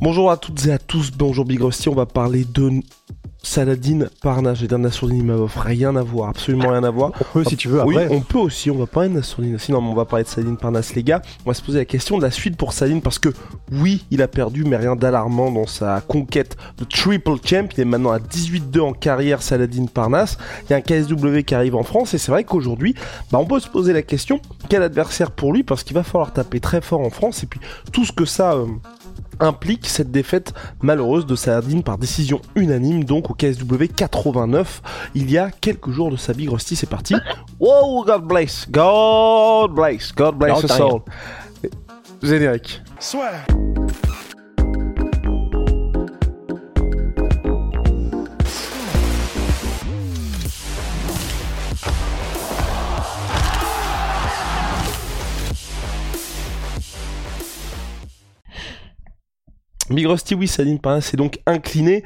Bonjour à toutes et à tous, bonjour Big Rusty, on va parler de Saladin Parnasse et d'un Nassourdine Imavov, rien à voir, absolument rien à voir. On peut si tu veux Oui, après. on peut aussi, on va parler de Nassourdine aussi, non mais on va parler de Saladin Parnasse les gars. On va se poser la question de la suite pour Saladin parce que oui, il a perdu mais rien d'alarmant dans sa conquête de Triple Champ, il est maintenant à 18-2 en carrière Saladin Parnasse. Il y a un KSW qui arrive en France et c'est vrai qu'aujourd'hui, bah, on peut se poser la question, quel adversaire pour lui? Parce qu'il va falloir taper très fort en France et puis tout ce que ça... euh, implique cette défaite malheureuse de Saladin par décision unanime donc au KSW 89 il y a quelques jours de sa Big Rusty c'est parti. Wow God bless. God bless. God bless us all. Générique Big Rusty, oui, Saladin Parnasse s'est donc incliné.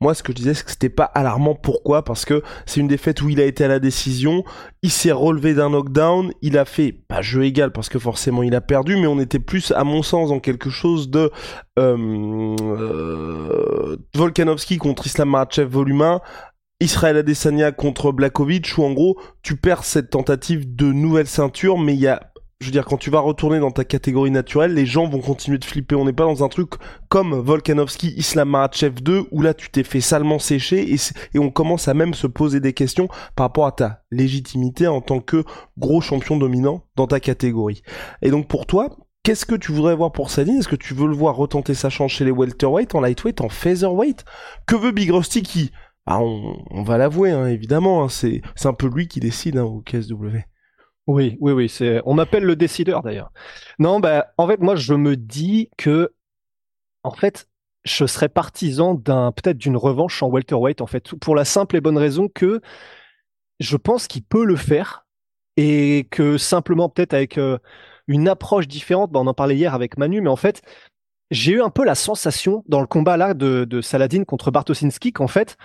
Moi, ce que je disais, c'est que c'était pas alarmant. Pourquoi? Parce que c'est une défaite où il a été à la décision. Il s'est relevé d'un knockdown. Il a fait, pas jeu égal, parce que forcément il a perdu, mais on était plus, à mon sens, dans quelque chose de euh, euh, Volkanovski contre Islam Makhachev volume 1. Israël Adesanya contre Blakovic, où en gros, tu perds cette tentative de nouvelle ceinture, mais il y a je veux dire, quand tu vas retourner dans ta catégorie naturelle, les gens vont continuer de flipper. On n'est pas dans un truc comme Volkanovski, Islam Makhachev 2, où là tu t'es fait salement sécher et, on commence à même se poser des questions par rapport à ta légitimité en tant que gros champion dominant dans ta catégorie. Et donc pour toi, qu'est-ce que tu voudrais voir pour Saladin Est-ce que tu veux le voir retenter sa chance chez les welterweight, en lightweight, en featherweight? Que veut Big Rusty qui bah, on, va l'avouer, hein, évidemment, hein, c'est un peu lui qui décide hein, au KSW. Oui, oui, oui. C'est. On m'appelle le décideur d'ailleurs. Non, bah, en fait, moi, je me dis que, en fait, je serais partisan d'un peut-être d'une revanche en welterweight, en fait, pour la simple et bonne raison que je pense qu'il peut le faire et que simplement peut-être avec euh, une approche différente. Bah, on en parlait hier avec Manu, mais en fait, j'ai eu un peu la sensation dans le combat là de, de Saladin contre Bartosinski qu'en fait,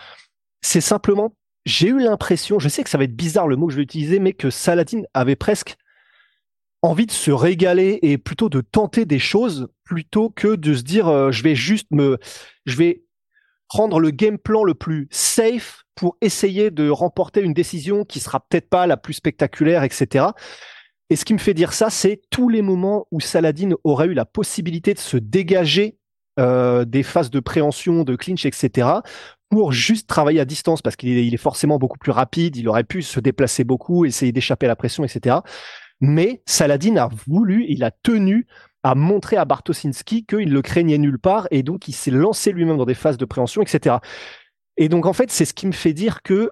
c'est simplement j'ai eu l'impression, je sais que ça va être bizarre le mot que je vais utiliser, mais que Saladin avait presque envie de se régaler et plutôt de tenter des choses plutôt que de se dire euh, je vais juste me, je vais prendre le game plan le plus safe pour essayer de remporter une décision qui sera peut-être pas la plus spectaculaire, etc. Et ce qui me fait dire ça, c'est tous les moments où Saladin aurait eu la possibilité de se dégager euh, des phases de préhension, de clinch, etc pour juste travailler à distance parce qu'il est, forcément beaucoup plus rapide, il aurait pu se déplacer beaucoup, essayer d'échapper à la pression, etc. Mais Saladin a voulu, il a tenu à montrer à Bartosinski qu'il le craignait nulle part et donc il s'est lancé lui-même dans des phases de préhension, etc. Et donc en fait, c'est ce qui me fait dire que,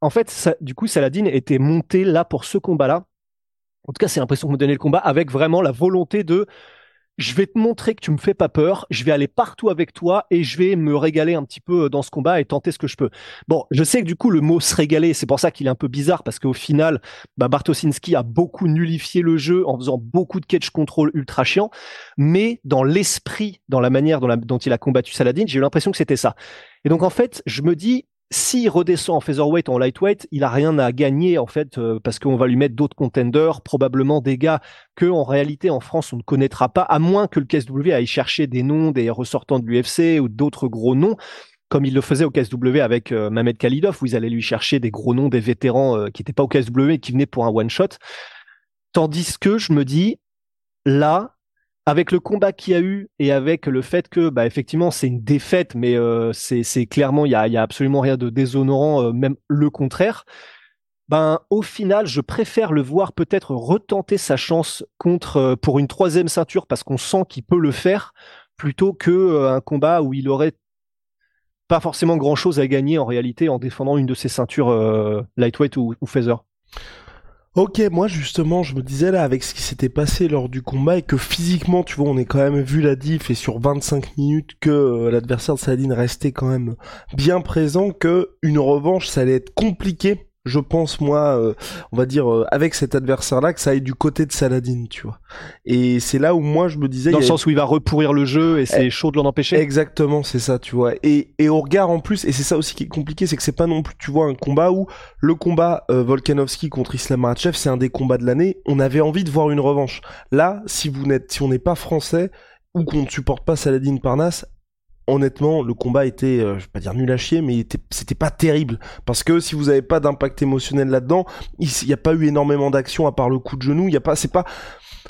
en fait, du coup, Saladin était monté là pour ce combat-là. En tout cas, c'est l'impression que me donnait le combat avec vraiment la volonté de je vais te montrer que tu me fais pas peur, je vais aller partout avec toi et je vais me régaler un petit peu dans ce combat et tenter ce que je peux. Bon, je sais que du coup le mot se régaler, c'est pour ça qu'il est un peu bizarre parce qu'au final, bah, Bartosinski a beaucoup nullifié le jeu en faisant beaucoup de catch control ultra chiant, mais dans l'esprit, dans la manière dont, dont il a combattu Saladin, j'ai eu l'impression que c'était ça. Et donc en fait, je me dis s'il redescend en featherweight, en lightweight, il a rien à gagner en fait euh, parce qu'on va lui mettre d'autres contenders, probablement des gars que en réalité en France on ne connaîtra pas, à moins que le KSW aille chercher des noms des ressortants de l'UFC ou d'autres gros noms, comme il le faisait au KSW avec euh, Mamed Khalidov, où ils allaient lui chercher des gros noms, des vétérans euh, qui n'étaient pas au KSW et qui venaient pour un one shot. Tandis que je me dis là, avec le combat qu'il y a eu et avec le fait que, bah, effectivement, c'est une défaite, mais euh, c'est clairement, il y a, absolument rien de déshonorant, euh, même le contraire. Ben, au final, je préfère le voir peut-être retenter sa chance contre euh, pour une troisième ceinture parce qu'on sent qu'il peut le faire, plutôt que un combat où il aurait pas forcément grand-chose à gagner en réalité en défendant une de ses ceintures lightweight ou, ou feather. Ok, moi justement, je me disais là, avec ce qui s'était passé lors du combat, et que physiquement, tu vois, on est quand même vu la diff, et sur 25 minutes, que euh, l'adversaire de Saladin restait quand même bien présent, que une revanche, ça allait être compliqué je pense moi, euh, on va dire euh, avec cet adversaire-là, que ça aille du côté de Saladin, tu vois. Et c'est là où moi je me disais, dans le sens où il va repourrir le jeu et c'est eh, chaud de l'en empêcher. Exactement, c'est ça, tu vois. Et et au regard en plus, et c'est ça aussi qui est compliqué, c'est que c'est pas non plus, tu vois, un combat où le combat euh, Volkanovski contre Islam Makhachev, c'est un des combats de l'année. On avait envie de voir une revanche. Là, si vous n'êtes, si on n'est pas français ou qu'on ne supporte pas Saladin Parnas, honnêtement, le combat était, euh, je vais pas dire nul à chier, mais c'était pas terrible. Parce que si vous avez pas d'impact émotionnel là-dedans, il n'y a pas eu énormément d'action à part le coup de genou. Il y a pas, c'est pas,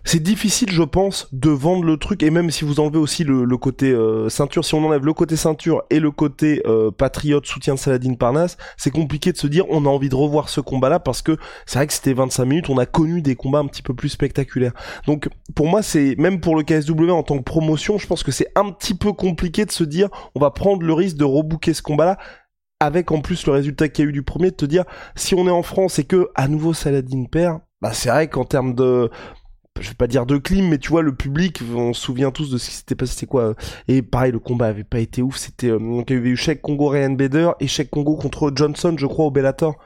c'est difficile, je pense, de vendre le truc. Et même si vous enlevez aussi le, côté euh, ceinture, si on enlève le côté ceinture et le côté euh, patriote, soutien de Saladin Parnas, c'est compliqué de se dire on a envie de revoir ce combat-là parce que c'est vrai que c'était 25 minutes, on a connu des combats un petit peu plus spectaculaires. Donc pour moi, c'est même pour le KSW en tant que promotion, je pense que c'est un petit peu compliqué de se dire on va prendre le risque de rebooker ce combat-là avec en plus le résultat qu'il y a eu du premier, de te dire si on est en France et que à nouveau Saladin perd, bah c'est vrai qu'en termes de je vais pas dire de clim, mais tu vois, le public, on se souvient tous de ce qui s'était passé, c'était quoi. Euh, et pareil, le combat avait pas été ouf, c'était, euh, donc il y avait eu Cheikh Congo Ryan Bader et Cheikh Congo contre Johnson, je crois, au Bellator.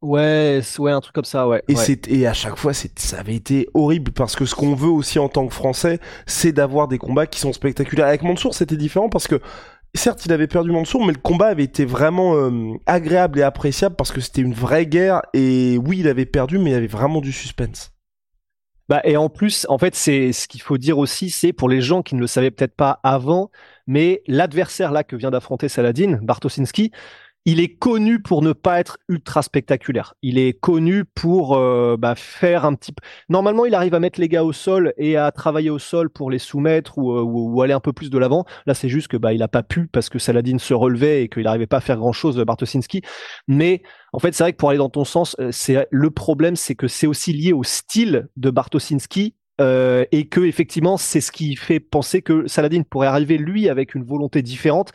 Ouais, ouais, un truc comme ça, ouais. Et c'est et à chaque fois, ça avait été horrible parce que ce qu'on veut aussi en tant que Français, c'est d'avoir des combats qui sont spectaculaires. Avec Mansour, c'était différent parce que certes, il avait perdu Mansour, mais le combat avait été vraiment euh, agréable et appréciable parce que c'était une vraie guerre. Et oui, il avait perdu, mais il y avait vraiment du suspense. Bah, et en plus, en fait, c'est ce qu'il faut dire aussi, c'est pour les gens qui ne le savaient peut-être pas avant, mais l'adversaire là que vient d'affronter Saladin, Bartosinski, il est connu pour ne pas être ultra spectaculaire. Il est connu pour euh, bah, faire un petit. Normalement, il arrive à mettre les gars au sol et à travailler au sol pour les soumettre ou, euh, ou, aller un peu plus de l'avant. Là, c'est juste que bah il a pas pu parce que Saladin se relevait et qu'il n'arrivait pas à faire grand chose, Bartosinski. Mais en fait, c'est vrai que pour aller dans ton sens, euh, c'est le problème, c'est que c'est aussi lié au style de Bartosinski euh, et que effectivement c'est ce qui fait penser que Saladin pourrait arriver lui avec une volonté différente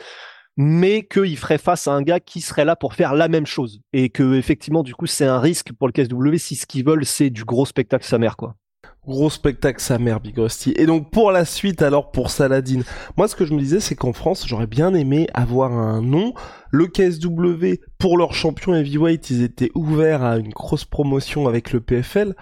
mais qu'il ferait face à un gars qui serait là pour faire la même chose. Et que, effectivement, du coup, c'est un risque pour le KSW si ce qu'ils veulent, c'est du gros spectacle sa mère, quoi. Gros spectacle sa mère, Big Rusty. Et donc, pour la suite, alors, pour Saladin, moi, ce que je me disais, c'est qu'en France, j'aurais bien aimé avoir un nom. Le KSW, pour leur champion heavyweight, ils étaient ouverts à une grosse promotion avec le PFL.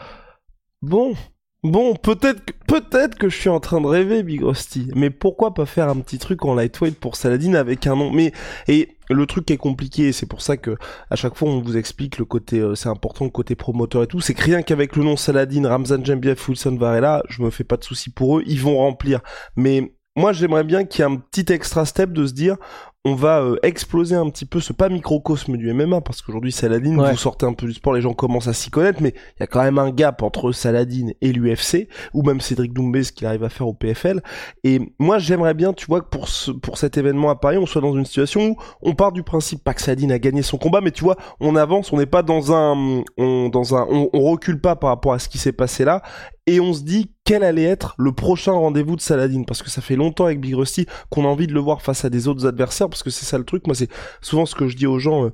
Bon, Bon, peut-être peut-être que je suis en train de rêver, Big Rusty. Mais pourquoi pas faire un petit truc en lightweight pour Saladin avec un nom? Mais et le truc est compliqué, c'est pour ça que à chaque fois on vous explique le côté, euh, c'est important le côté promoteur et tout. C'est que rien qu'avec le nom Saladin, Ramzan Jambiev, Wilson Varela, je me fais pas de soucis pour eux, ils vont remplir. Mais moi j'aimerais bien qu'il y ait un petit extra step de se dire on va euh, exploser un petit peu ce pas microcosme du MMA parce qu'aujourd'hui Saladin vous sortez un peu du sport les gens commencent à s'y connaître mais il y a quand même un gap entre Saladin et l'UFC ou même Cédric Doumbé ce qu'il arrive à faire au PFL et moi j'aimerais bien tu vois que pour ce, pour cet événement à Paris on soit dans une situation où on part du principe pas que Saladin a gagné son combat mais tu vois on avance on n'est pas dans un on dans un on, on recule pas par rapport à ce qui s'est passé là et on se dit quel allait être le prochain rendez-vous de Saladin. Parce que ça fait longtemps avec Big Rusty qu'on a envie de le voir face à des autres adversaires parce que c'est ça le truc. Moi c'est souvent ce que je dis aux gens euh,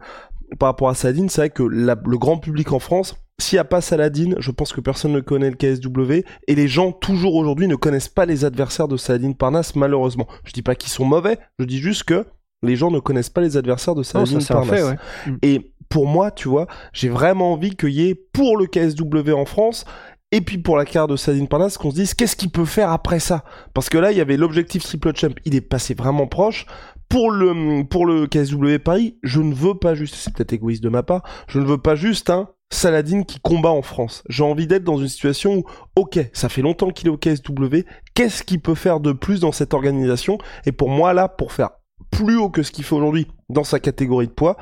par rapport à Saladin. C'est vrai que le grand public en France s'il n'y a pas Saladin, je pense que personne ne connaît le KSW et les gens toujours aujourd'hui ne connaissent pas les adversaires de Saladin Parnas malheureusement. Je dis pas qu'ils sont mauvais, je dis juste que les gens ne connaissent pas les adversaires de Saladin Parnas. Et pour moi, tu vois, j'ai vraiment envie qu'il y ait pour le KSW en France et puis pour la carte de Saladin Parnas, qu'on se dise qu'est-ce qu'il peut faire après ça? Parce que là, il y avait l'objectif triple champ, il est passé vraiment proche. Pour le pour le KSW Paris, je ne veux pas juste, c'est peut-être égoïste de ma part, je ne veux pas juste un Saladin qui combat en France. J'ai envie d'être dans une situation où, ok, ça fait longtemps qu'il est au KSW, qu'est-ce qu'il peut faire de plus dans cette organisation? Et pour moi, là, pour faire plus haut que ce qu'il fait aujourd'hui dans sa catégorie de poids,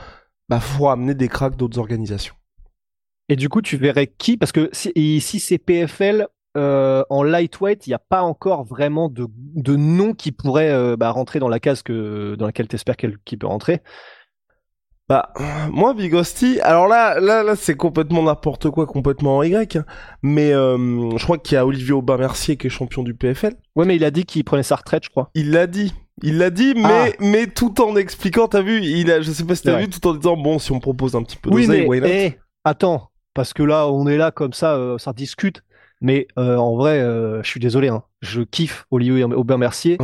bah faut amener des cracks d'autres organisations. Et du coup, tu verrais qui? Parce que si, si c'est PFL euh, en lightweight, il n'y a pas encore vraiment de, de nom qui pourrait euh, bah, rentrer dans la case que, dans laquelle tu espères qu'il peut rentrer. Bah, moi, Bigosti, alors là, là, là, c'est complètement n'importe quoi, complètement en Y. Hein. Mais euh, je crois qu'il y a Olivier Aubin-Mercier qui est champion du PFL. Ouais, mais il a dit qu'il prenait sa retraite, je crois. Il l'a dit. Il l'a dit, mais, ah. mais tout en expliquant, t'as vu, il a, je sais pas si t'as vu, tout en disant, bon, si on propose un petit peu oui, mais, hey, attends, parce que là, on est là comme ça, euh, ça discute. Mais euh, en vrai, euh, je suis désolé, hein, je kiffe Olivier Aubin-Mercier,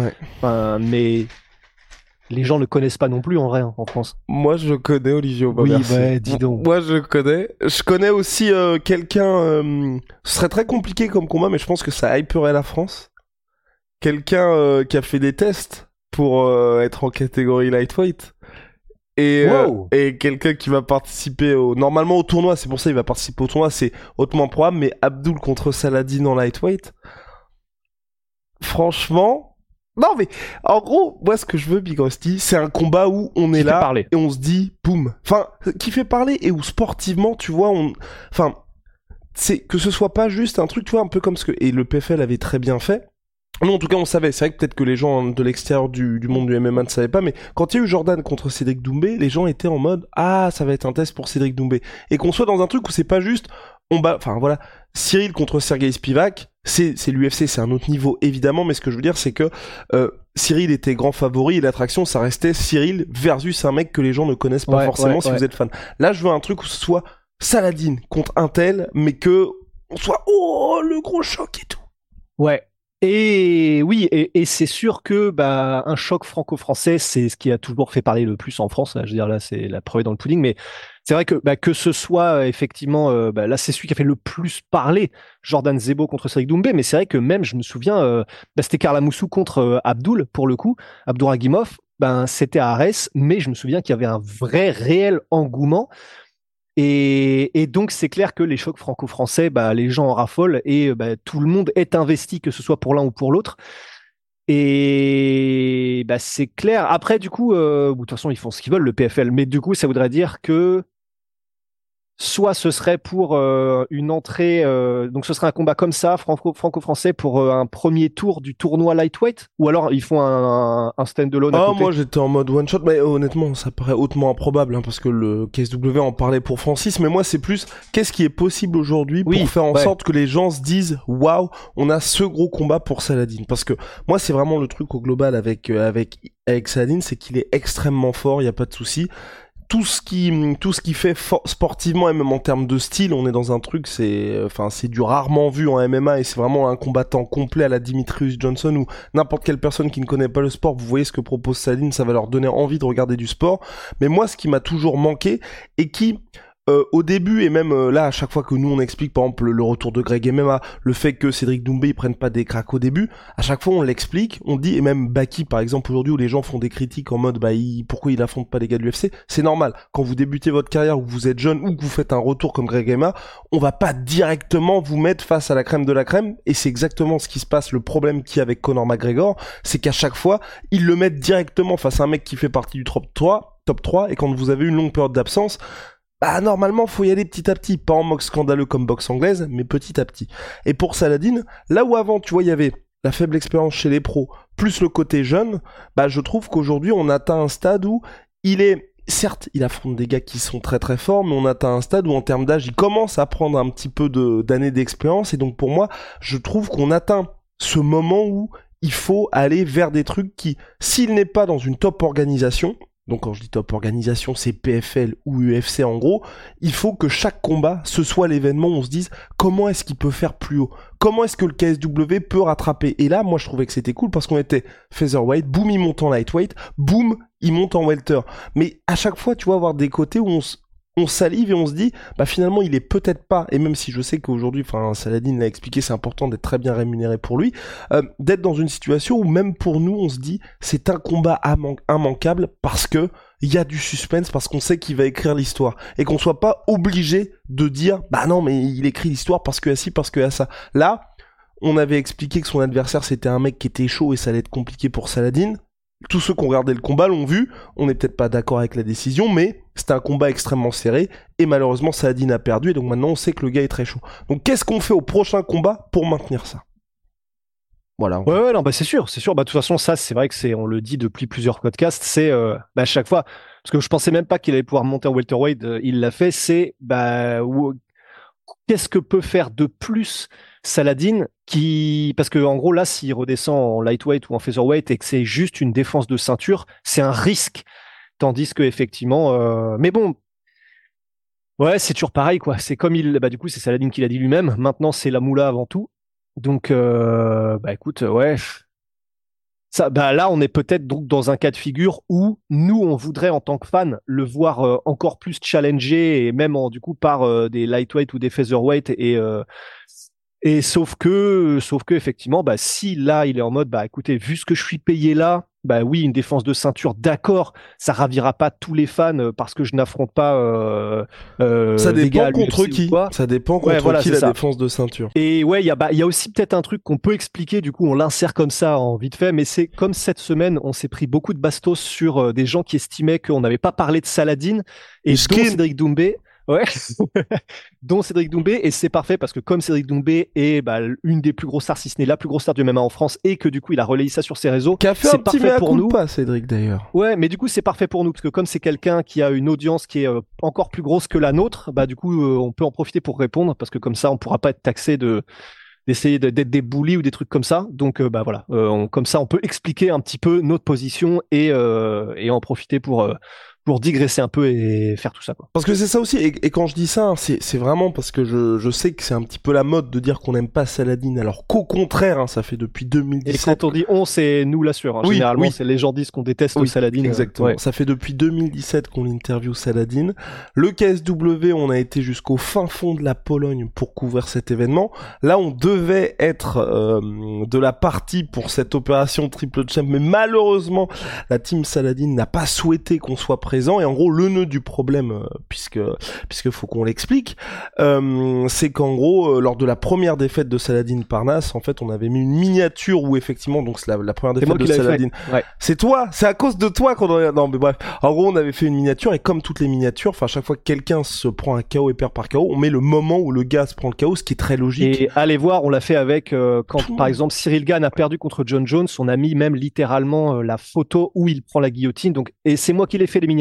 mais les gens ne connaissent pas non plus en vrai hein, en France. Moi, je connais Olivier Aubin-Mercier. Oui, bah, dis donc. Moi, je connais. Je connais aussi quelqu'un. ce serait très compliqué comme combat, mais je pense que ça hyperait la France. Quelqu'un qui a fait des tests pour être en catégorie lightweight et, euh, et quelqu'un qui va participer au normalement au tournoi c'est pour ça qu'il va participer au tournoi c'est hautement probable mais Abdul contre Saladin en lightweight. Franchement. Non mais en gros moi ce que je veux Big Rusty c'est un combat où on est là et on se dit boum. Enfin qui fait parler et où sportivement tu vois on enfin c'est que ce soit pas juste un truc tu vois un peu comme ce que et le PFL avait très bien fait non, en tout cas, on savait. C'est vrai que peut-être que les gens de l'extérieur du, monde du MMA ne savaient pas, mais quand il y a eu Jordan contre Cédric Doumbé, les gens étaient en mode ah ça va être un test pour Cédric Doumbé et qu'on soit dans un truc où c'est pas juste on bat. Enfin voilà, Cyril contre Sergei Spivak, c'est c'est l'UFC, c'est un autre niveau évidemment, mais ce que je veux dire c'est que euh, Cyril était grand favori et l'attraction ça restait Cyril versus un mec que les gens ne connaissent pas forcément si vous êtes fan. Là, je veux un truc où ce soit Saladin contre un tel, mais que on soit oh le gros choc et tout. Ouais, et oui, et, c'est sûr que bah, un choc franco-français, c'est ce qui a toujours fait parler le plus en France. je veux dire, là, c'est la preuve dans le pudding. Mais c'est vrai que bah, que ce soit euh, effectivement, euh, bah, là, c'est celui qui a fait le plus parler, Jordan Zebo contre Cédric Doumbé. Mais c'est vrai que même, je me souviens, euh, bah, c'était Karla Moussou contre Abdul, pour le coup, Abdouragimov. Ben, c'était à mais je me souviens qu'il y avait un vrai, réel engouement. Et, donc c'est clair que les chocs franco-français, bah, les gens en raffolent et bah, tout le monde est investi, que ce soit pour l'un ou pour l'autre. Et bah, c'est clair. Après, du coup, euh, de toute façon, ils font ce qu'ils veulent, le PFL. Mais du coup, ça voudrait dire que soit ce serait pour euh, une entrée, euh, donc ce serait un combat comme ça, franco-français, pour euh, un premier tour du tournoi lightweight, ou alors ils font un, un stand-alone. Ah, moi j'étais en mode one shot, mais honnêtement, ça paraît hautement improbable, hein, parce que le KSW en parlait pour Francis, mais moi c'est plus qu'est-ce qui est possible aujourd'hui pour faire en sorte que les gens se disent waouh, on a ce gros combat pour Saladin, parce que moi c'est vraiment le truc au global avec avec avec Saladin, c'est qu'il est extrêmement fort, il y a pas de souci tout ce qui tout ce qui fait sportivement et même en termes de style, on est dans un truc c'est enfin c'est du rarement vu en MMA et c'est vraiment un combattant complet à la Dimitrius Johnson ou n'importe quelle personne qui ne connaît pas le sport, vous voyez ce que propose Saline, ça va leur donner envie de regarder du sport. Mais moi ce qui m'a toujours manqué et qui euh, au début et même euh, là à chaque fois que nous on explique par exemple le, retour de Greg MMA, le fait que Cédric Doumbé ils prennent pas des cracks au début, à chaque fois on l'explique, on dit et même Baki par exemple aujourd'hui où les gens font des critiques en mode bah pourquoi il affronte pas les gars de l'UFC, c'est normal. Quand vous débutez votre carrière ou que vous êtes jeune ou que vous faites un retour comme Greg MMA, on va pas directement vous mettre face à la crème de la crème et c'est exactement ce qui se passe. Le problème qu'il y avec Conor McGregor, c'est qu'à chaque fois ils le mettent directement face à un mec qui fait partie du top 3 top 3 et quand vous avez une longue période d'absence, bah normalement faut y aller petit à petit, pas en mode scandaleux comme boxe anglaise, mais petit à petit. Et pour Saladin, là où avant tu vois il y avait la faible expérience chez les pros, plus le côté jeune, bah je trouve qu'aujourd'hui on atteint un stade où il est certes, il affronte des gars qui sont très très forts, mais on atteint un stade où en termes d'âge, il commence à prendre un petit peu d'années d'expérience. Et donc pour moi, je trouve qu'on atteint ce moment où il faut aller vers des trucs qui, s'il n'est pas dans une top organisation, donc quand je dis top organisation, c'est PFL ou UFC en gros, il faut que chaque combat, ce soit l'événement où on se dise comment est-ce qu'il peut faire plus haut? Comment est-ce que le KSW peut rattraper? Et là, moi je trouvais que c'était cool parce qu'on était featherweight, boum il monte en lightweight, boum il monte en welter. Mais à chaque fois, tu vas avoir des côtés où on, se on salive et on se dit, bah finalement il est peut-être pas, et même si je sais qu'aujourd'hui, enfin Saladin l'a expliqué, c'est important d'être très bien rémunéré pour lui, euh, d'être dans une situation où même pour nous on se dit, c'est un combat immanquable parce que il y a du suspense, parce qu'on sait qu'il va écrire l'histoire, et qu'on soit pas obligé de dire, bah non mais il écrit l'histoire parce que à ci, parce que à ça. Là, on avait expliqué que son adversaire c'était un mec qui était chaud et ça allait être compliqué pour Saladin tous ceux qui ont regardé le combat l'ont vu. On n'est peut-être pas d'accord avec la décision, mais c'était un combat extrêmement serré. Et malheureusement, Saladin a perdu. Et donc maintenant, on sait que le gars est très chaud. Donc qu'est-ce qu'on fait au prochain combat pour maintenir ça? Voilà. Ouais, ouais, non, bah c'est sûr, c'est sûr. Bah de toute façon, ça, c'est vrai que c'est, on le dit depuis plusieurs podcasts, c'est euh, bah, à chaque fois, parce que je pensais même pas qu'il allait pouvoir monter en welterweight, euh, il l'a fait. C'est bah qu'est-ce que peut faire de plus Saladin qui parce que en gros là s'il redescend en lightweight ou en featherweight et que c'est juste une défense de ceinture, c'est un risque. Tandis que effectivement, euh... mais bon, Ouais, c'est toujours pareil, quoi. C'est comme il, bah, du coup, c'est Saladin qui l'a dit lui-même. Maintenant, c'est la moula avant tout. Donc, euh, bah, écoute, ouais. Ça, bah, là, on est peut-être donc dans un cas de figure où nous, on voudrait, en tant que fan, le voir euh, encore plus challengé et même, en, du coup, par euh, des lightweight ou des featherweight et, et sauf que, sauf que, effectivement, bah, si là, il est en mode, bah, écoutez, vu ce que je suis payé là, bah oui, une défense de ceinture, d'accord, ça ravira pas tous les fans euh, parce que je n'affronte pas. Euh, euh, ça dépend contre qui. Ça dépend contre qui la défense de ceinture. Et ouais, il y a, bah, y a aussi peut-être un truc qu'on peut expliquer. Du coup, on l'insère comme ça en vite fait, mais c'est comme cette semaine, on s'est pris beaucoup de bastos sur euh, des gens qui estimaient qu'on n'avait pas parlé de Saladin et Cédric Doumbé. Ouais, dont Cédric Doumbé, et c'est parfait parce que comme Cédric Doumbé est bah, une des plus grosses stars, si ce n'est la plus grosse star du MMA en France, et que du coup il a relayé ça sur ses réseaux, c'est parfait pour nous. Pas Cédric d'ailleurs. Ouais, mais du coup c'est parfait pour nous parce que comme c'est quelqu'un qui a une audience qui est euh, encore plus grosse que la nôtre, bah du coup euh, on peut en profiter pour répondre parce que comme ça on pourra pas être taxé de d'essayer d'être des bullies ou des trucs comme ça. Donc euh, bah voilà, comme ça on peut expliquer un petit peu notre position et et en profiter pour pour digresser un peu et faire tout ça. Quoi. Parce que c'est ça aussi, et, quand je dis ça, c'est vraiment parce que je, je sais que c'est un petit peu la mode de dire qu'on n'aime pas Saladin, alors qu'au contraire, hein, ça fait depuis 2017. Et quand on dit on, c'est nous l'assure. Hein. Généralement, c'est les gens disent qu'on déteste oui, Saladin. Exactement. Ça fait depuis 2017 qu'on interview Saladin. Le KSW, on a été jusqu'au fin fond de la Pologne pour couvrir cet événement. Là, on devait être euh, de la partie pour cette opération triple champ, mais malheureusement, la team Saladin n'a pas souhaité qu'on soit présent présent et en gros le nœud du problème euh, puisque puisque faut qu'on l'explique euh, c'est qu'en gros euh, lors de la première défaite de Saladin Parnas en fait on avait mis une miniature où effectivement donc c'est la, première défaite de Saladin. C'est toi c'est à cause de toi qu'on a... non mais bref. En gros on avait fait une miniature et comme toutes les miniatures enfin chaque fois que quelqu'un se prend un KO et perd par KO on met le moment où le gars se prend le KO ce qui est très logique. Et allez voir on l'a fait avec quand par exemple Cyril Gann a perdu contre John Jones on a mis même littéralement la photo où il prend la guillotine. Donc et c'est moi qui l'ai fait les miniatures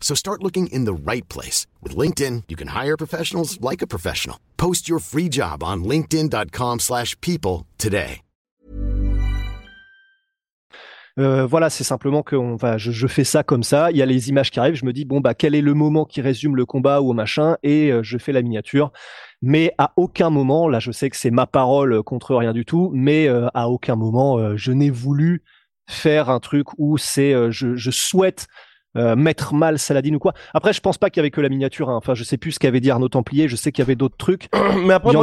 So start looking in the right place. With LinkedIn, you can hire professionals like a professional. Post your free job on linkedin.com slash people today. Euh, voilà, c'est simplement que je, fais ça comme ça. Il y a les images qui arrivent. Je me dis, bon, bah, quel est le moment qui résume le combat ou machin? Et euh, je fais la miniature. Mais à aucun moment, là, je sais que c'est ma parole contre rien du tout, mais euh, à aucun moment, je n'ai voulu faire un truc où c'est, je souhaite euh, mettre mal Saladin ou quoi. Après, je pense pas qu'il y avait que la miniature. Hein. Enfin, je sais plus ce qu'avait dit Arnaud Templier. Je sais qu'il y avait d'autres trucs. Mais après,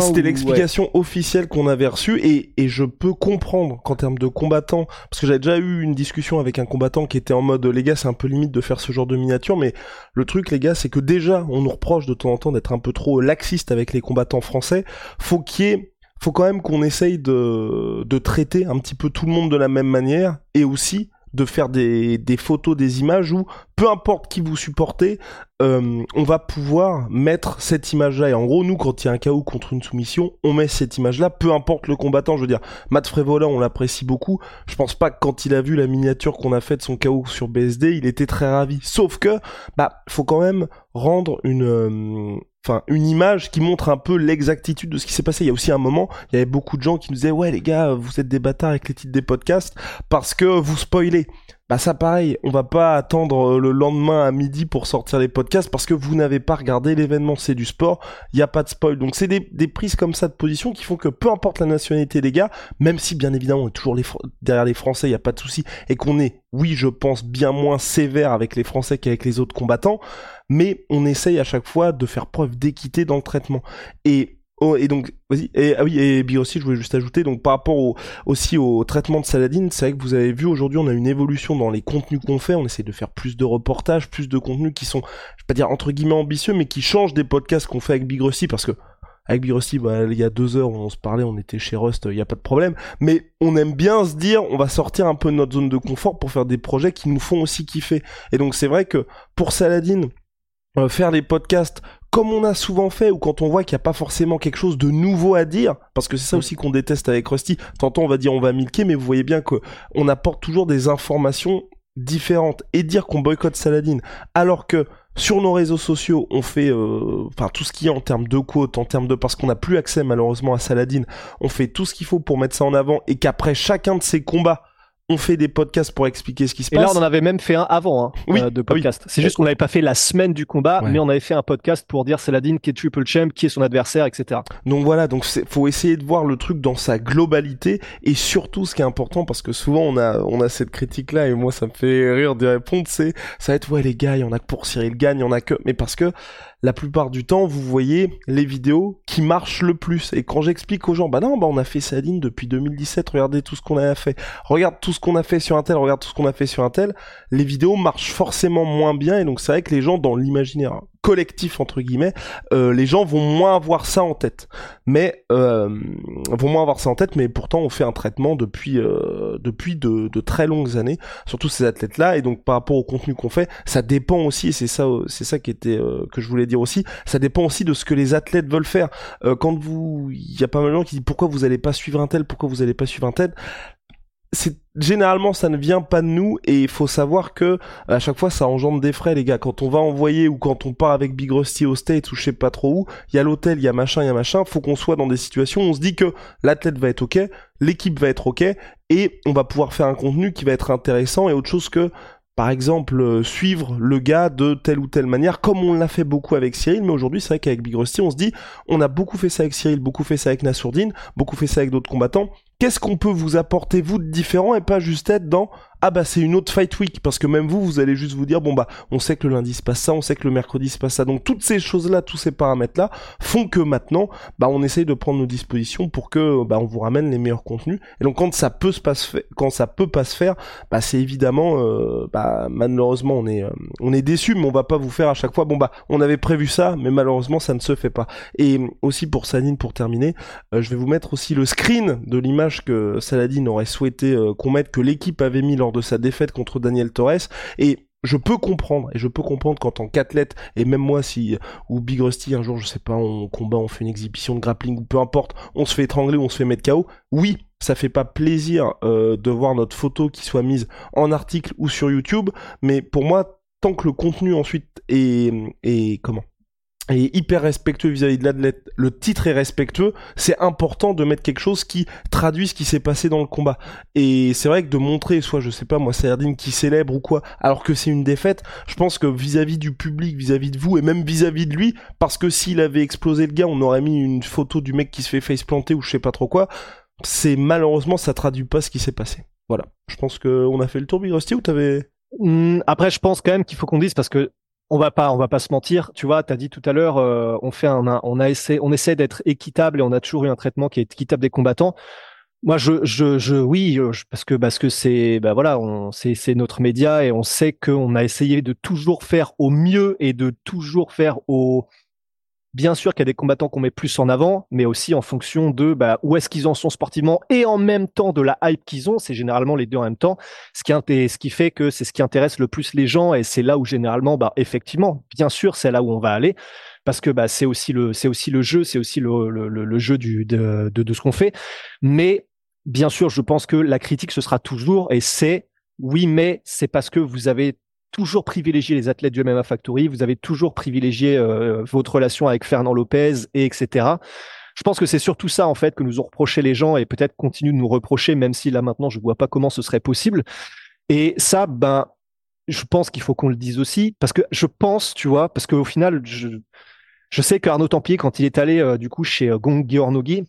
c'était l'explication officielle qu'on avait reçue et, et je peux comprendre qu'en termes de combattants, parce que j'avais déjà eu une discussion avec un combattant qui était en mode, les gars, c'est un peu limite de faire ce genre de miniature, mais le truc, les gars, c'est que déjà, on nous reproche de temps en temps d'être un peu trop laxiste avec les combattants français. Faut qu'il y ait faut quand même qu'on essaye de, de traiter un petit peu tout le monde de la même manière et aussi de faire des, des photos, des images où peu importe qui vous supportez, euh, on va pouvoir mettre cette image-là. Et en gros, nous, quand il y a un KO contre une soumission, on met cette image-là, peu importe le combattant. Je veux dire, Matt Frévola, on l'apprécie beaucoup. Je pense pas que quand il a vu la miniature qu'on a faite de son KO sur BSD, il était très ravi. Sauf que, bah, faut quand même rendre une, euh, enfin une image qui montre un peu l'exactitude de ce qui s'est passé. Il y a aussi un moment, il y avait beaucoup de gens qui nous disaient ouais les gars, vous êtes des bâtards avec les titres des podcasts parce que vous spoilez. Bah ça pareil, on va pas attendre euh, le lendemain à midi pour sortir les podcasts parce que vous n'avez pas regardé l'événement, c'est du sport, il a pas de spoil. Donc c'est des, prises comme ça de position qui font que peu importe la nationalité des gars, même si bien évidemment on est toujours les, derrière les Français, il y a pas de souci, et qu'on est, oui je pense, bien moins sévère avec les Français qu'avec les autres combattants, mais on essaye à chaque fois de faire preuve d'équité dans le traitement. Et Oh, et donc, vas-y. Et, ah oui, et bien aussi, je voulais juste ajouter, donc par rapport au, aussi au traitement de Saladin, c'est vrai que vous avez vu aujourd'hui, on a une évolution dans les contenus qu'on fait. On essaie de faire plus de reportages, plus de contenus qui sont, je vais pas dire entre guillemets ambitieux, mais qui changent des podcasts qu'on fait avec Big Rusty, parce que avec Big Rusty, bah, il y a deux heures, on se parlait, on était chez Rust, il n'y a pas de problème. Mais on aime bien se dire, on va sortir un peu de notre zone de confort pour faire des projets qui nous font aussi kiffer. Et donc c'est vrai que pour Saladin, euh, faire les podcasts comme on a souvent fait, ou quand on voit qu'il n'y a pas forcément quelque chose de nouveau à dire, parce que c'est ça aussi qu'on déteste avec Rusty. Tantôt on va dire on va milquer, mais vous voyez bien que on apporte toujours des informations différentes et dire qu'on boycotte Saladin. Alors que sur nos réseaux sociaux, on fait euh, enfin tout ce qu'il y a en termes de quotes, en termes de parce qu'on n'a plus accès malheureusement à Saladin, on fait tout ce qu'il faut pour mettre ça en avant et qu'après chacun de ces combats on fait des podcasts pour expliquer ce qui se passe. Et là, on en avait même fait un avant hein, oui, euh, de podcast. C'est juste qu'on n'avait pas fait la semaine du combat, mais on avait fait un podcast pour dire Saladin qui est triple champ, qui est son adversaire, etc. Donc voilà, donc faut essayer de voir le truc dans sa globalité et surtout ce qui est important parce que souvent on a on a cette critique là et moi ça me fait rire de répondre, c'est ça va être ouais les gars, il y en a que pour Cyril gagne, il y en a que, mais parce que la plupart du temps, vous voyez les vidéos qui marchent le plus. Et quand j'explique aux gens, bah non, bah on a fait Saladin depuis 2017, regardez tout ce qu'on a fait. Regarde tout ce qu'on a fait sur un tel, regarde tout ce qu'on a fait sur un tel. Les vidéos marchent forcément moins bien et donc c'est vrai que les gens dans l'imaginaire collectif entre guillemets, euh, les gens vont moins avoir ça en tête. Mais euh, vont moins avoir ça en tête, mais pourtant on fait un traitement depuis euh, depuis de, de, très longues années, surtout ces athlètes là, et donc par rapport au contenu qu'on fait, ça dépend aussi, et c'est ça c'est ça qui était euh, que je voulais dire aussi, ça dépend aussi de ce que les athlètes veulent faire. Euh, quand vous, il y a pas mal de gens qui disent pourquoi vous allez pas suivre un tel, pourquoi vous allez pas suivre un tel c'est généralement ça ne vient pas de nous et il faut savoir que à chaque fois ça engendre des frais les gars. Quand on va envoyer ou quand on part avec Big Rusty au State ou je sais pas trop où il y a l'hôtel il y a machin il y a machin faut qu'on soit dans des situations où on se dit que l'athlète va être ok l'équipe va être ok et on va pouvoir faire un contenu qui va être intéressant et autre chose que par exemple, euh, suivre le gars de telle ou telle manière, comme on l'a fait beaucoup avec Cyril, mais aujourd'hui, c'est vrai qu'avec Big Rusty, on se dit, on a beaucoup fait ça avec Cyril, beaucoup fait ça avec Nassourdine, beaucoup fait ça avec d'autres combattants, qu'est-ce qu'on peut vous apporter vous de différent et pas juste être dans ah bah c'est une autre fight week parce que même vous vous allez juste vous dire bon bah on sait que le lundi se passe ça on sait que le mercredi se passe ça. Donc toutes ces choses là tous ces paramètres là font que maintenant bah on essaye de prendre nos dispositions pour que bah on vous ramène les meilleurs contenus. Et donc quand ça peut se pas quand ça peut pas se faire bah c'est évidemment euh, bah malheureusement on est euh, on est déçu mais on va pas vous faire à chaque fois bon bah on avait prévu ça mais malheureusement ça ne se fait pas. Et aussi pour Saline pour terminer euh, je vais vous mettre aussi le screen de l'image que Saladin aurait souhaité qu'on mette que l'équipe avait mis lors de sa défaite contre Daniel Torres. Et je peux comprendre et je peux comprendre qu'en tant qu'athlète et même moi si ou Big Rusty un jour je sais pas on combat on fait une exhibition de grappling ou peu importe on se fait étrangler ou on se fait mettre KO oui ça fait pas plaisir euh, de voir notre photo qui soit mise en article ou sur YouTube mais pour moi tant que le contenu ensuite est, est comment et hyper respectueux vis-à-vis de l'athlète, le titre est respectueux, c'est important de mettre quelque chose qui traduit ce qui s'est passé dans le combat. Et c'est vrai que de montrer, soit je sais pas moi, Sayardine qui célèbre ou quoi, alors que c'est une défaite, je pense que vis-à-vis du public, vis-à-vis de vous et même vis-à-vis de lui, parce que s'il avait explosé le gars, on aurait mis une photo du mec qui se fait face planter ou je sais pas trop quoi. C'est malheureusement ça traduit pas ce qui s'est passé. Voilà. Je pense que on a fait le tour, Big Rusty, ou t'avais mmh, après, je pense quand même qu'il faut qu'on dise parce que on va pas, on va pas se mentir. Tu vois, tu as dit tout à l'heure, euh, on fait un, on a essayé, on essaie d'être équitable et on a toujours eu un traitement qui est équitable des combattants. Moi, je, je, je oui, euh, parce que parce que c'est, bah voilà, on, c'est, c'est notre média et on sait qu'on a essayé de toujours faire au mieux et de toujours faire au, Bien sûr qu'il y a des combattants qu'on met plus en avant, mais aussi en fonction de bah, où est-ce qu'ils en sont sportivement et en même temps de la hype qu'ils ont. C'est généralement les deux en même temps. Ce qui, ce qui fait que c'est ce qui intéresse le plus les gens et c'est là où généralement, bah, effectivement, bien sûr, c'est là où on va aller parce que bah, c'est aussi le, c'est aussi le jeu, c'est aussi le, le, le, jeu du, de, de, de ce qu'on fait. Mais bien sûr, je pense que la critique ce sera toujours et c'est oui, mais c'est parce que vous avez toujours privilégié les athlètes du MMA Factory, vous avez toujours privilégié euh, votre relation avec Fernand Lopez et etc. Je pense que c'est surtout ça en fait que nous ont reproché les gens et peut-être continuent de nous reprocher, même si là maintenant je vois pas comment ce serait possible. Et ça, ben, je pense qu'il faut qu'on le dise aussi parce que je pense, tu vois, parce qu'au final, je, je sais qu'Arnaud Tempier, quand il est allé euh, du coup chez euh, Gong Geornogi,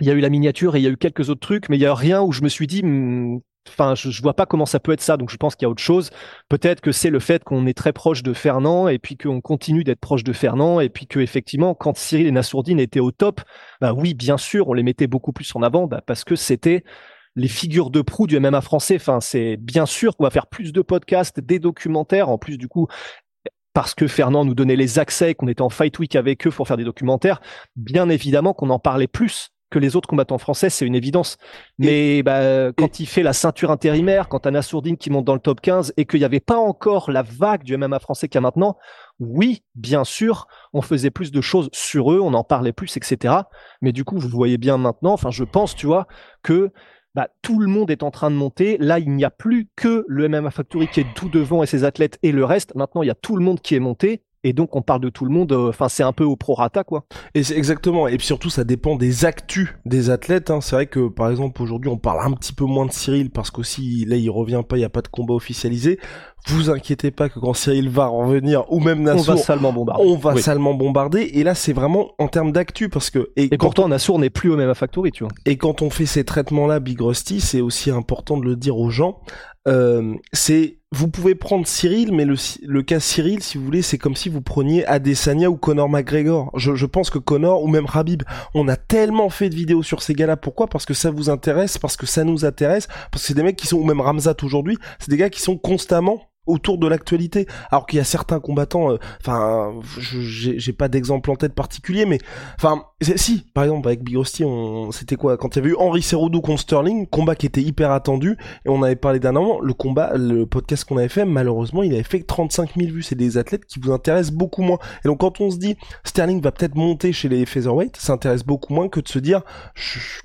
il y a eu la miniature et il y a eu quelques autres trucs, mais il y a rien où je me suis dit, hmm, Enfin, je, je vois pas comment ça peut être ça, donc je pense qu'il y a autre chose. Peut-être que c'est le fait qu'on est très proche de Fernand et puis qu'on continue d'être proche de Fernand et puis que effectivement, quand Cyril et Nassourdine étaient au top, bah oui, bien sûr, on les mettait beaucoup plus en avant, bah parce que c'était les figures de proue du MMA français. Enfin, c'est bien sûr qu'on va faire plus de podcasts, des documentaires, en plus du coup, parce que Fernand nous donnait les accès, qu'on était en fight week avec eux pour faire des documentaires. Bien évidemment qu'on en parlait plus que les autres combattants français, c'est une évidence. Mais bah, quand il fait la ceinture intérimaire, quand Anna Sourdine qui monte dans le top 15 et qu'il n'y avait pas encore la vague du MMA français qu'il y a maintenant, oui, bien sûr, on faisait plus de choses sur eux, on en parlait plus, etc. Mais du coup, vous voyez bien maintenant, enfin, je pense, tu vois, que bah, tout le monde est en train de monter. Là, il n'y a plus que le MMA Factory qui est tout devant et ses athlètes et le reste. Maintenant, il y a tout le monde qui est monté. Et donc on parle de tout le monde, euh, enfin c'est un peu au prorata quoi. Et c'est exactement, et puis surtout ça dépend des actus des athlètes. Hein. C'est vrai que par exemple aujourd'hui on parle un petit peu moins de Cyril parce qu'aussi là il revient pas, il y a pas de combat officialisé vous inquiétez pas que quand Cyril va revenir ou même Nassour, on va salement bombarder. On va salement bombarder. Et là, c'est vraiment en termes d'actu parce que et, pourtant Nassour n'est plus au même Factory, tu vois. Et quand on fait ces traitements-là, Big Rusty, c'est aussi important de le dire aux gens. Euh, c'est vous pouvez prendre Cyril, mais le, cas Cyril, si vous voulez, c'est comme si vous preniez Adesanya ou Conor McGregor. Je, je pense que Conor ou même Rabib, on a tellement fait de vidéos sur ces gars-là. Pourquoi? Parce que ça vous intéresse, parce que ça nous intéresse, parce que c'est des mecs qui sont, ou même Ramzat aujourd'hui, c'est des gars qui sont constamment autour de l'actualité. Alors qu'il y a certains combattants, euh, enfin, j'ai pas d'exemple en tête particulier, mais enfin, si, par exemple avec Big Rusty, c'était quoi? Quand il y avait eu Henri Cerudo contre Sterling, combat qui était hyper attendu, et on avait parlé d'un an, le combat, le podcast qu'on avait fait, malheureusement, il avait fait 35 000 vues. C'est des athlètes qui vous intéressent beaucoup moins. Et donc quand on se dit Sterling va peut-être monter chez les featherweight, ça intéresse beaucoup moins que de se dire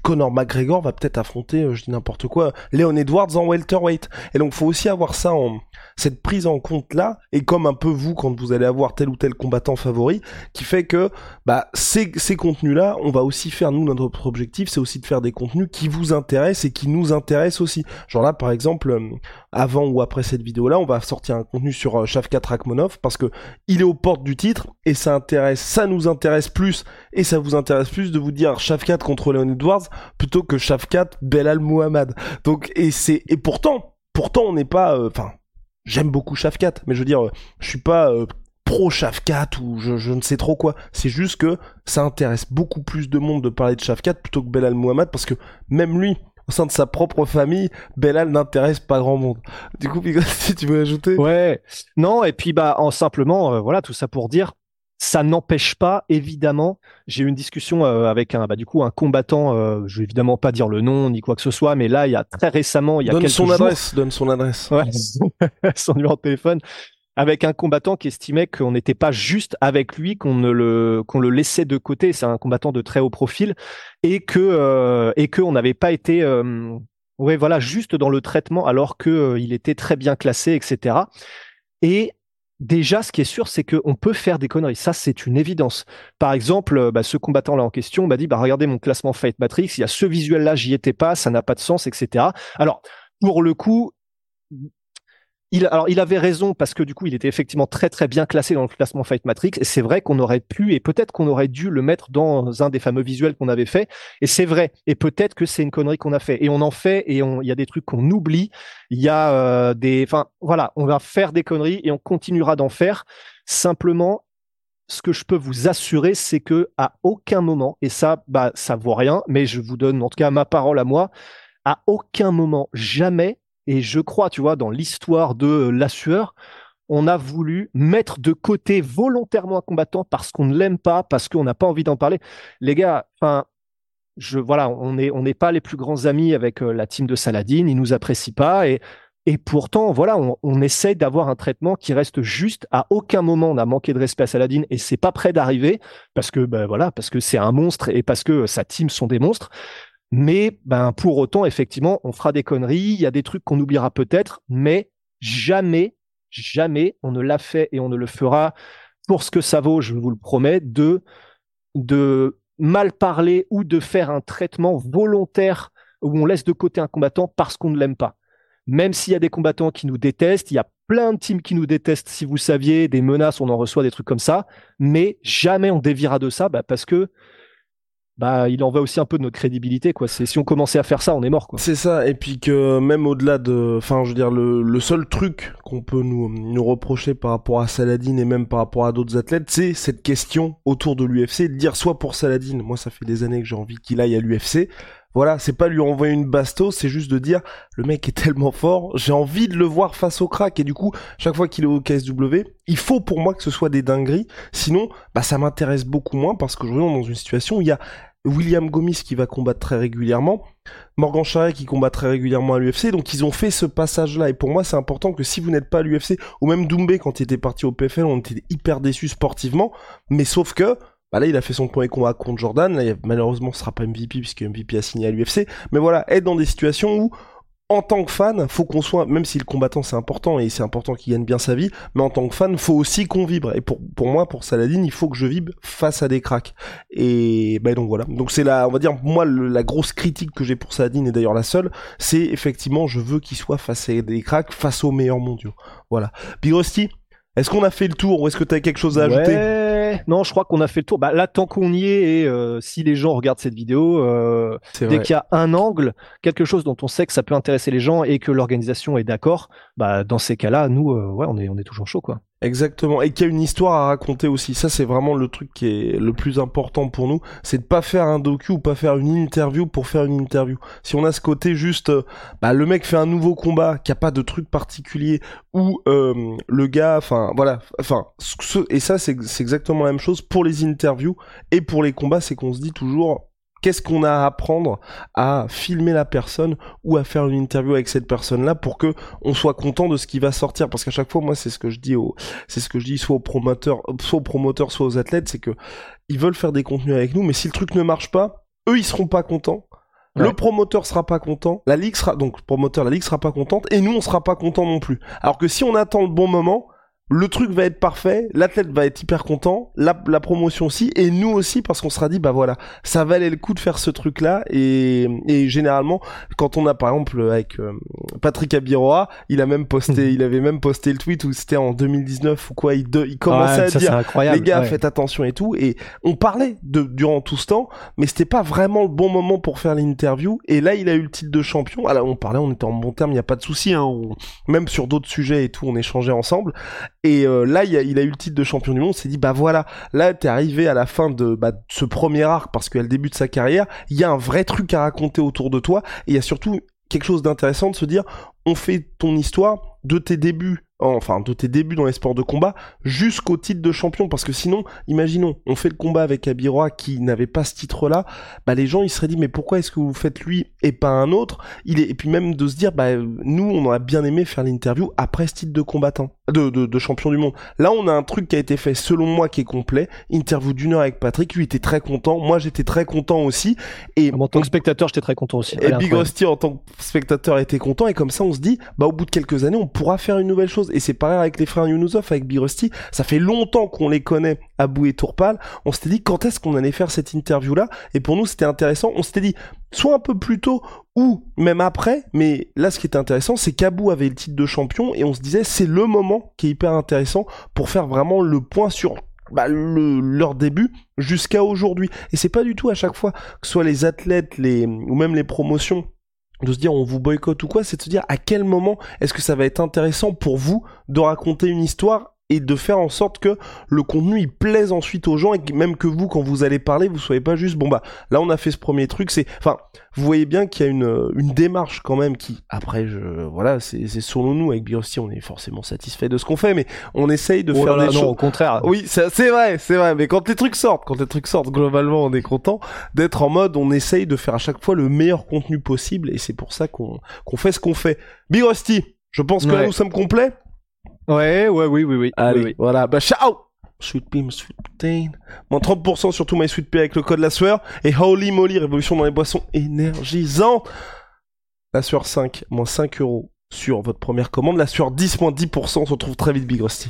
Conor McGregor va peut-être affronter, euh, je dis n'importe quoi, Leon Edwards en welterweight. Et donc faut aussi avoir ça en cette prise en compte là est comme un peu vous quand vous allez avoir tel ou tel combattant favori qui fait que bah ces, ces contenus là on va aussi faire nous notre objectif c'est aussi de faire des contenus qui vous intéressent et qui nous intéressent aussi. Genre là par exemple euh, avant ou après cette vidéo là on va sortir un contenu sur euh, Shavkat Rakmonov parce que il est aux portes du titre et ça intéresse ça nous intéresse plus et ça vous intéresse plus de vous dire Shavkat contre Leon Edwards plutôt que Shavkat Belal Muhammad. Donc et c'est et pourtant pourtant on n'est pas euh, enfin j'aime beaucoup Shafkat, mais je veux dire, je suis pas euh, pro Shafkat ou je, ne sais trop quoi. C'est juste que ça intéresse beaucoup plus de monde de parler de Shafkat plutôt que Belal Mohamed parce que même lui, au sein de sa propre famille, Belal n'intéresse pas grand monde. Du coup, si tu veux ajouter. Ouais. Non, et puis bah en simplement, euh, voilà, tout ça pour dire, ça n'empêche pas, évidemment, j'ai eu une discussion euh, avec un, bah, du coup, un combattant. Euh, je vais évidemment pas dire le nom ni quoi que ce soit, mais là, il y a très récemment, il y a donne quelques son adresse, donne son adresse, ouais, son numéro de téléphone, avec un combattant qui estimait qu'on n'était pas juste avec lui, qu'on ne le qu'on le laissait de côté. C'est un combattant de très haut profil et que euh, et que on n'avait pas été euh, ouais voilà juste dans le traitement alors que euh, il était très bien classé, etc. Et Déjà, ce qui est sûr, c'est qu'on peut faire des conneries. Ça, c'est une évidence. Par exemple, euh, bah, ce combattant-là en question m'a dit, bah, regardez mon classement Fight Matrix, il y a ce visuel-là, j'y étais pas, ça n'a pas de sens, etc. Alors, pour le coup, il, alors, il avait raison parce que du coup, il était effectivement très très bien classé dans le classement Fight Matrix. Et c'est vrai qu'on aurait pu et peut-être qu'on aurait dû le mettre dans un des fameux visuels qu'on avait fait. Et c'est vrai. Et peut-être que c'est une connerie qu'on a fait. Et on en fait et il y a des trucs qu'on oublie. Il y a euh, des, enfin voilà, on va faire des conneries et on continuera d'en faire. Simplement, ce que je peux vous assurer, c'est que à aucun moment, et ça, bah, ça vaut rien, mais je vous donne en tout cas ma parole à moi, à aucun moment, jamais et je crois, tu vois, dans l'histoire de la sueur, on a voulu mettre de côté volontairement un combattant parce qu'on ne l'aime pas, parce qu'on n'a pas envie d'en parler. Les gars, enfin, je voilà, on n'est pas les plus grands amis avec euh, la team de Saladin, ils nous apprécient pas et pourtant, voilà, on, essaie d'avoir un traitement qui reste juste. À aucun moment on a manqué de respect à Saladin et c'est pas prêt d'arriver parce que ben voilà, parce que c'est un monstre et parce que sa team sont des monstres. Mais ben pour autant, effectivement, on fera des conneries, il y a des trucs qu'on oubliera peut-être, mais jamais, jamais on ne l'a fait et on ne le fera pour ce que ça vaut, je vous le promets, de, de mal parler ou de faire un traitement volontaire où on laisse de côté un combattant parce qu'on ne l'aime pas. Même s'il y a des combattants qui nous détestent, il y a plein de teams qui nous détestent, si vous saviez, des menaces, on en reçoit des trucs comme ça, mais jamais on dévira de ça bah parce que bah il en va aussi un peu de notre crédibilité quoi. C'est si on commençait à faire ça on est mort quoi. C'est ça. Et puis que même au-delà de enfin je veux dire le, le seul truc qu'on peut nous nous reprocher par rapport à Saladin et même par rapport à d'autres athlètes c'est cette question autour de l'UFC de dire soit pour Saladin moi ça fait des années que j'ai envie qu'il aille à l'UFC voilà, c'est pas lui envoyer une bastos, c'est juste de dire le mec est tellement fort, j'ai envie de le voir face au crack. Et du coup, chaque fois qu'il est au KSW, il faut pour moi que ce soit des dingueries, sinon bah ça m'intéresse beaucoup moins parce que je suis dans une situation où il y a William Gomis qui va combattre très régulièrement, Morgan Charret qui combat très régulièrement à l'UFC, donc ils ont fait ce passage-là. Et pour moi, c'est important que si vous n'êtes pas à l'UFC, ou même Doumbé quand il était parti au PFL, on était hyper déçus sportivement, mais sauf que bah là, il a fait son premier combat contre Jordan. Là, malheureusement, ce sera pas MVP puisque MVP a signé à l'UFC. Mais voilà, être dans des situations où en tant que fan, faut qu'on soit, même si le combattant c'est important et c'est important qu'il gagne bien sa vie, mais en tant que fan, faut aussi qu'on vibre. Et pour, pour moi, pour Saladin, il faut que je vibre face à des cracks. Et ben donc voilà. Donc c'est la, on va dire, moi, la grosse critique que j'ai pour Saladin, et d'ailleurs la seule, c'est effectivement, je veux qu'il soit face à des cracks, face aux meilleurs mondiaux. Voilà. Big est-ce qu'on a fait le tour ou est-ce que tu as quelque chose à ajouter? Non, je crois qu'on a fait le tour. Bah, là, tant qu'on y est, et euh, si les gens regardent cette vidéo, euh, dès qu'il y a un angle, quelque chose dont on sait que ça peut intéresser les gens et que l'organisation est d'accord, bah, dans ces cas-là, nous, euh, ouais, on est, on est toujours chaud, quoi. Exactement, et qu'il y a une histoire à raconter aussi. Ça, c'est vraiment le truc qui est le plus important pour nous, c'est de pas faire un docu ou pas faire une interview pour faire une interview. Si on a ce côté juste, euh, bah, le mec fait un nouveau combat, qui a pas de truc particulier, ou euh, le gars, enfin voilà, enfin, et ça, c'est exactement la même chose pour les interviews et pour les combats, c'est qu'on se dit toujours, qu'est-ce qu'on a à apprendre à filmer la personne ou à faire une interview avec cette personne-là pour que on soit content de ce qui va sortir? Parce qu'à chaque fois moi c'est ce que je dis au c'est ce que je dis soit aux promoteurs soit aux promoteurs soit aux athlètes c'est que ils veulent faire des contenus avec nous mais si le truc ne marche pas eux ils seront pas contents. Le promoteur sera pas content, la ligue sera donc promoteur, la ligue sera pas contente et nous on sera pas content non plus. Alors que si on attend le bon moment, le truc va être parfait, l'athlète va être hyper content, la, la promotion aussi, et nous aussi parce qu'on sera dit bah voilà, ça valait le coup de faire ce truc là et, et généralement quand on a par exemple avec euh, Patrick Abiroa, il a même posté, il avait même posté le tweet où c'était en 2019 ou quoi, il, il commençait à dire les gars faites attention et tout et on parlait de durant tout ce temps, mais c'était pas vraiment le bon moment pour faire l'interview et là il a eu le titre de champion. Alors on parlait, on était en bon terme, il y a pas de souci, hein, même sur d'autres sujets et tout, on échangeait ensemble et euh, là, il a, eu le titre de champion du monde. On s'est dit, bah voilà, là, t'es arrivé à la fin de, bah, de ce premier arc parce qu'elle débute sa carrière. Il y a un vrai truc à raconter autour de toi. Et il y a surtout quelque chose d'intéressant de se dire, on fait ton histoire de tes débuts enfin de tes débuts dans les sports de combat jusqu'au titre de champion. Parce que sinon imaginons on fait le combat avec Abiroa qui n'avait pas ce titre là bah les gens ils seraient dit mais pourquoi est-ce que vous faites lui et pas un autre? Il est et puis même de se dire bah nous on aurait bien aimé faire l'interview après ce titre de combattant de, de, de, champion du monde. Là on a un truc qui a été fait selon moi qui est complet. Interview d'une heure avec Patrick lui était très content. Moi j'étais très content aussi. Et en tant que spectateur j'étais très content aussi. et Big Rusty en tant que spectateur était content. Et comme ça on se dit bah au bout de quelques années on pourra faire une nouvelle chose et c'est pareil avec les frères Younusov, avec Birusty. Ça fait longtemps qu'on les connaît, Abou et Tourpal. On s'était dit quand est-ce qu'on allait faire cette interview-là? Et pour nous, c'était intéressant. On s'était dit soit un peu plus tôt ou même après. Mais là, ce qui était intéressant, c'est qu'Abou avait le titre de champion et on se disait c'est le moment qui est hyper intéressant pour faire vraiment le point sur bah, leur début jusqu'à aujourd'hui. Et c'est pas du tout à chaque fois que ce soit les athlètes, les ou même les promotions de se dire on vous boycotte ou quoi, c'est de se dire à quel moment est-ce que ça va être intéressant pour vous de raconter une histoire et de faire en sorte que le contenu il plaise ensuite aux gens et que même que vous quand vous allez parler vous soyez pas juste bon bah là on a fait ce premier truc c'est enfin vous voyez bien qu'il y a une, une démarche quand même qui après je voilà c'est c'est selon nous avec Biosty on est forcément satisfait de ce qu'on fait mais on essaye de oh faire des choses au contraire. Oui c'est vrai c'est vrai mais quand les trucs sortent quand les trucs sortent globalement on est content d'être en mode on essaye de faire à chaque fois le meilleur contenu possible et c'est pour ça qu'on qu'on fait ce qu'on fait. Big je pense que là nous sommes complets Ouais, ouais, oui, oui, oui. Allez, voilà. Bah, ciao Sweet Pea, Sweet Protein. Moins 30% sur tout My Sweet Pea avec le code La Sueur. Et Holy Moly, révolution dans les boissons énergisantes. La Sueur 5, moins 5 euros sur votre première commande. La Sueur 10, moins 10%. On se retrouve très vite, Big Rusty.